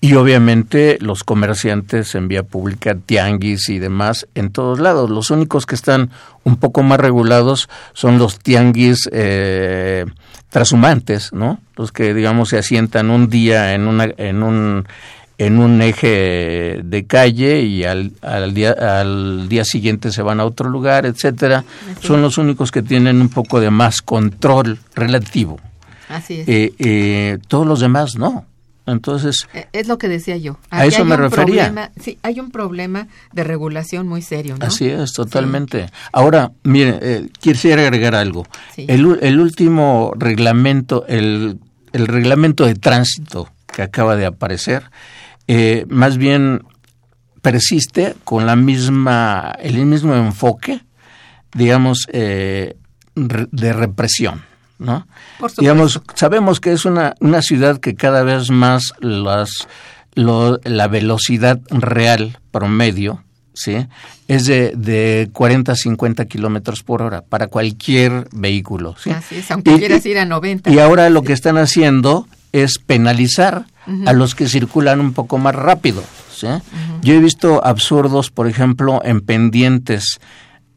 B: y obviamente los comerciantes en vía pública, tianguis y demás en todos lados. Los únicos que están un poco más regulados son los tianguis eh, trashumantes, ¿no? Los que digamos se asientan un día en una en un en un eje de calle y al, al, día, al día siguiente se van a otro lugar, etcétera, son los únicos que tienen un poco de más control relativo.
A: Así es.
B: Eh, eh, todos los demás no. Entonces,
A: Eh, Es lo que decía yo.
B: A
A: Aquí
B: eso
A: hay
B: me
A: un
B: refería.
A: problema- sí, hay un problema de regulación muy serio, ¿no?
B: Así es, totalmente. Ahora, mire, eh, quisiera agregar algo.
A: Sí.
B: El, el último reglamento, el, el reglamento de tránsito que acaba de aparecer, eh, más bien persiste con la misma, el mismo enfoque, digamos, eh, de represión. ¿no? Digamos, sabemos que es una, una ciudad que cada vez más las, lo- la velocidad real promedio ¿sí? es de, de 40 a 50 kilómetros por hora para cualquier vehículo. ¿sí?
A: Así es, aunque
B: Y-
A: quieras ir a 90.
B: Y ahora lo que están haciendo es penalizar a los que circulan un poco más rápido. ¿sí? Yo he visto absurdos, por ejemplo, en pendientes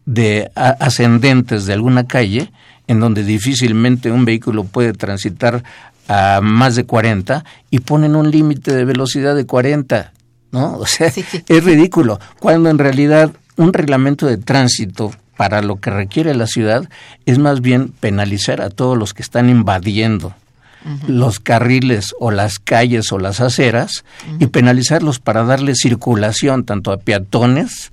B: de a- ascendentes de alguna calle, en donde difícilmente un vehículo puede transitar a más de 40 y ponen un límite de velocidad de 40, ¿no? <laughs> O sea,
A: Sí.
B: es ridículo, cuando en realidad un reglamento de tránsito para lo que requiere la ciudad es más bien penalizar a todos los que están invadiendo los carriles o las calles o las aceras y penalizarlos para darle circulación tanto a peatones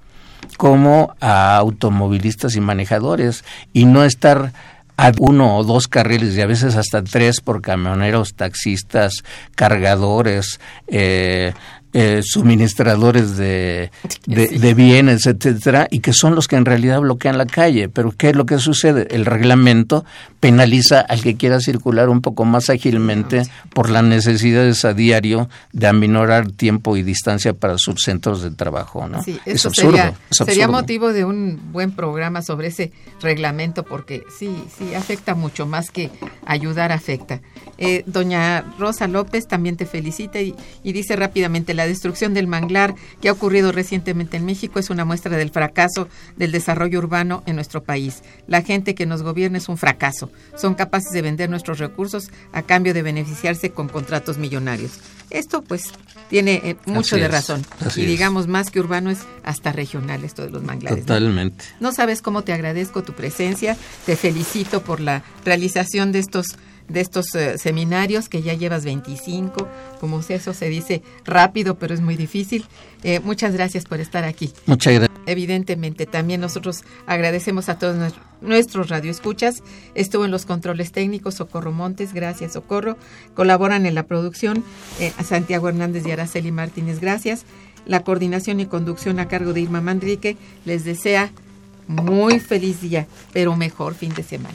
B: como a automovilistas y manejadores y no estar a uno o dos carriles y a veces hasta tres por camioneros, taxistas, cargadores, eh, eh, suministradores de, de,
A: Sí.
B: de bienes, etcétera, y que son los que en realidad bloquean la calle. Pero ¿qué es lo que sucede? El reglamento penaliza al que quiera circular un poco más ágilmente por las necesidades a diario de aminorar tiempo y distancia para sus centros de trabajo. ¿no?
A: Sí,
B: es
A: eso
B: absurdo.
A: sería,
B: es
A: sería motivo de un buen programa sobre ese reglamento porque sí, sí, afecta mucho más que ayudar afecta. Eh, doña Rosa López también te felicita y, y dice rápidamente, la destrucción del manglar que ha ocurrido recientemente en México es una muestra del fracaso del desarrollo urbano en nuestro país. La gente que nos gobierna es un fracaso. Son capaces de vender nuestros recursos a cambio de beneficiarse con contratos millonarios. Esto pues tiene eh, mucho
B: Así
A: de razón. y
B: es.
A: digamos más que urbano es hasta regional esto de los manglares. ¿no?
B: Totalmente.
A: No sabes cómo te agradezco tu presencia, te felicito por la realización de estos de estos eh, seminarios que ya llevas 25, como eso se dice rápido, pero es muy difícil. Eh, muchas gracias por estar aquí.
B: Muchas gracias.
A: Evidentemente, también nosotros agradecemos a todos nuestros- nuestros radioescuchas. Estuvo en los controles técnicos Socorro Montes, gracias Socorro. Colaboran en la producción eh, a Santiago Hernández y Araceli Martínez, gracias. La coordinación y conducción a cargo de Irma Mandrique les desea muy feliz día, pero mejor fin de semana.